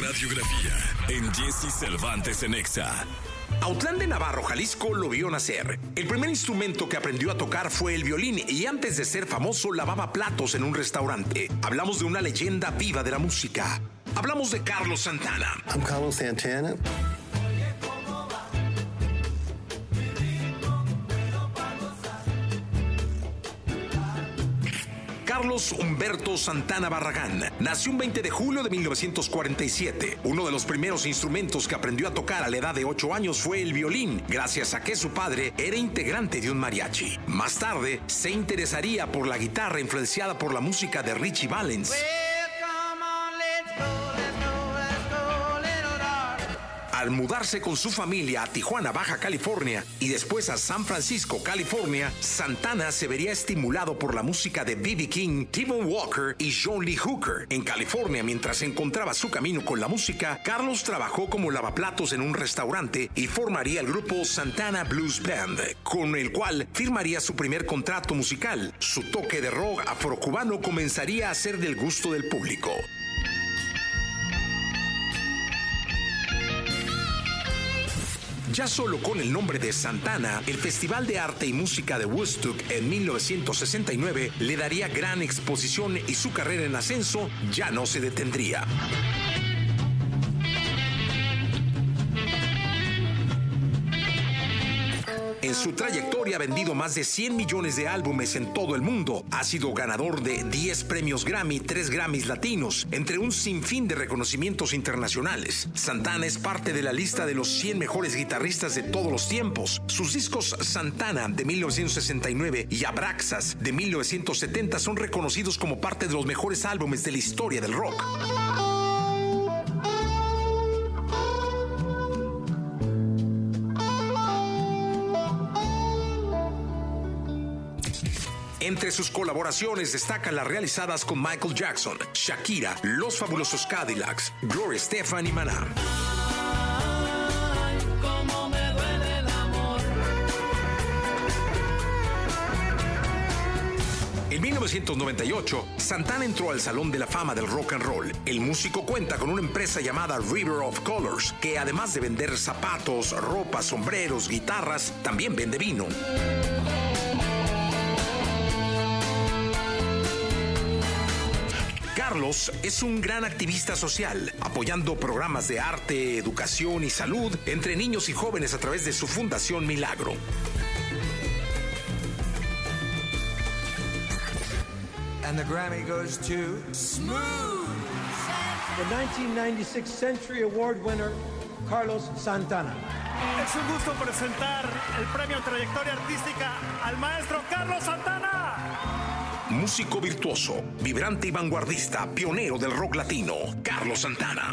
radiografía en Jesse Cervantes en Exa. Autlán de Navarro, Jalisco, lo vio nacer. El primer instrumento que aprendió a tocar fue el violín y antes de ser famoso lavaba platos en un restaurante. Hablamos de una leyenda viva de la música. Hablamos de Carlos Santana. I'm Carlos Santana. Carlos Humberto Santana Barragán nació un 20 de julio de 1947. Uno de los primeros instrumentos que aprendió a tocar a la edad de 8 años fue el violín, gracias a que su padre era integrante de un mariachi. Más tarde, se interesaría por la guitarra influenciada por la música de Richie Valens. Al mudarse con su familia a Tijuana, Baja California, y después a San Francisco, California, Santana se vería estimulado por la música de B.B. King, Timon Walker y John Lee Hooker. En California, mientras encontraba su camino con la música, Carlos trabajó como lavaplatos en un restaurante y formaría el grupo Santana Blues Band, con el cual firmaría su primer contrato musical. Su toque de rock afrocubano comenzaría a ser del gusto del público. Ya solo con el nombre de Santana, el Festival de Arte y Música de Woodstock en 1969 le daría gran exposición y su carrera en ascenso ya no se detendría. Su trayectoria ha vendido más de 100 millones de álbumes en todo el mundo. Ha sido ganador de 10 premios Grammy, 3 Grammys latinos, entre un sinfín de reconocimientos internacionales. Santana es parte de la lista de los 100 mejores guitarristas de todos los tiempos. Sus discos Santana de 1969 y Abraxas de 1970 son reconocidos como parte de los mejores álbumes de la historia del rock. Entre sus colaboraciones destacan las realizadas con Michael Jackson, Shakira, Los Fabulosos Cadillacs, Gloria Estefan y Maná. En 1998, Santana entró al Salón de la Fama del Rock and Roll. El músico cuenta con una empresa llamada River of Colors, que además de vender zapatos, ropa, sombreros, guitarras, también vende vino. Carlos es un gran activista social, apoyando programas de arte, educación y salud entre niños y jóvenes a través de su Fundación Milagro. And the Grammy goes to Smooth. The 1996 Century Award winner, Carlos Santana. Es un gusto presentar el premio Trayectoria Artística al maestro Carlos Santana. Músico virtuoso, vibrante y vanguardista, pionero del rock latino, Carlos Santana.